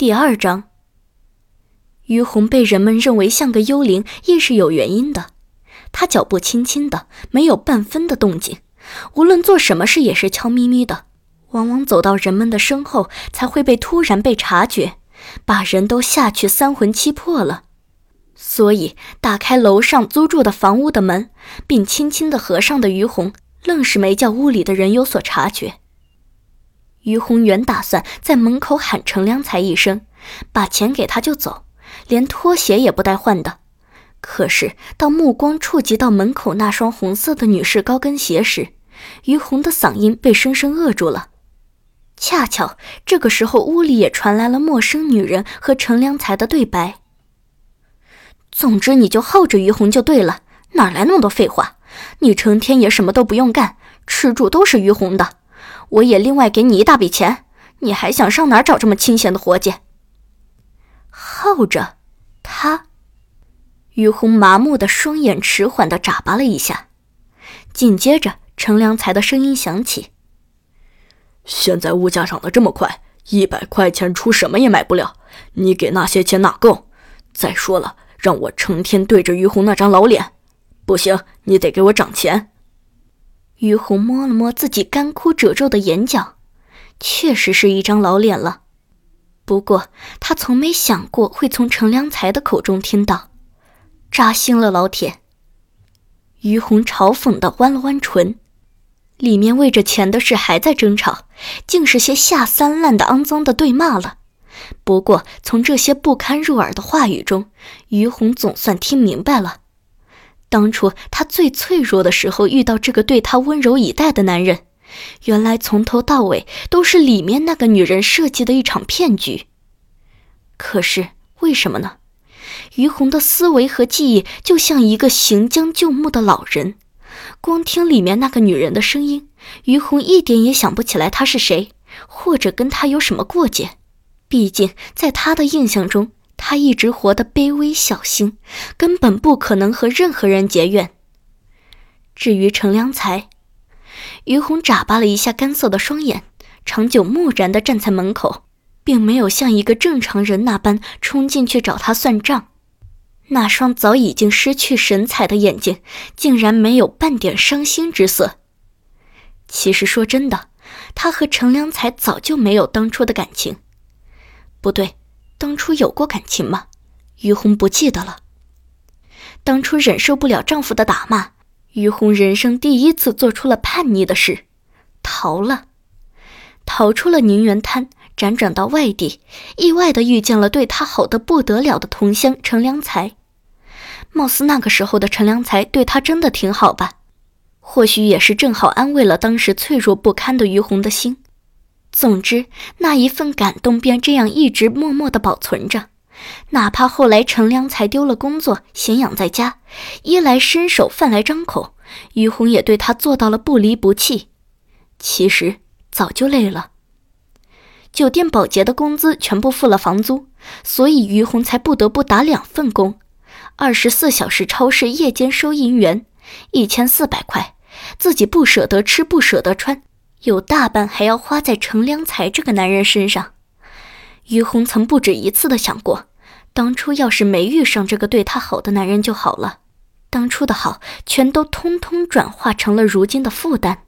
第二章，于红被人们认为像个幽灵，亦是有原因的。他脚步轻轻的，没有半分的动静，无论做什么事也是悄咪咪的，往往走到人们的身后，才会被突然被察觉，把人都吓去三魂七魄了。所以，打开楼上租住的房屋的门，并轻轻的合上的于红，愣是没叫屋里的人有所察觉。于红原打算在门口喊程良才一声，把钱给他就走，连拖鞋也不带换的。可是当目光触及到门口那双红色的女士高跟鞋时，于红的嗓音被生生扼住了。恰巧这个时候，屋里也传来了陌生女人和程良才的对白。总之，你就耗着于红就对了，哪来那么多废话？你成天也什么都不用干，吃住都是于红的。我也另外给你一大笔钱，你还想上哪儿找这么清闲的活计？耗着他，于红麻木的双眼迟缓的眨巴了一下，紧接着程良才的声音响起：“现在物价涨得这么快，一百块钱出什么也买不了，你给那些钱哪够？再说了，让我成天对着于红那张老脸，不行，你得给我涨钱。”于红摸了摸自己干枯褶皱的眼角，确实是一张老脸了。不过他从没想过会从程良才的口中听到，扎心了，老铁。于红嘲讽的弯了弯唇，里面为着钱的事还在争吵，竟是些下三滥的肮脏的对骂了。不过从这些不堪入耳的话语中，于红总算听明白了。当初他最脆弱的时候，遇到这个对他温柔以待的男人，原来从头到尾都是里面那个女人设计的一场骗局。可是为什么呢？于红的思维和记忆就像一个行将就木的老人，光听里面那个女人的声音，于红一点也想不起来她是谁，或者跟她有什么过节。毕竟在他的印象中。他一直活得卑微小心，根本不可能和任何人结怨。至于程良才，于红眨巴了一下干涩的双眼，长久木然地站在门口，并没有像一个正常人那般冲进去找他算账。那双早已经失去神采的眼睛，竟然没有半点伤心之色。其实说真的，他和程良才早就没有当初的感情。不对。当初有过感情吗？于红不记得了。当初忍受不了丈夫的打骂，于红人生第一次做出了叛逆的事，逃了，逃出了宁园滩，辗转到外地，意外的遇见了对她好的不得了的同乡陈良才。貌似那个时候的陈良才对她真的挺好吧？或许也是正好安慰了当时脆弱不堪的于红的心。总之，那一份感动便这样一直默默的保存着，哪怕后来陈良才丢了工作，闲养在家，衣来伸手，饭来张口，于红也对他做到了不离不弃。其实早就累了，酒店保洁的工资全部付了房租，所以于红才不得不打两份工：二十四小时超市夜间收银员，一千四百块，自己不舍得吃，不舍得穿。有大半还要花在程良才这个男人身上。于红曾不止一次的想过，当初要是没遇上这个对她好的男人就好了，当初的好全都通通转化成了如今的负担。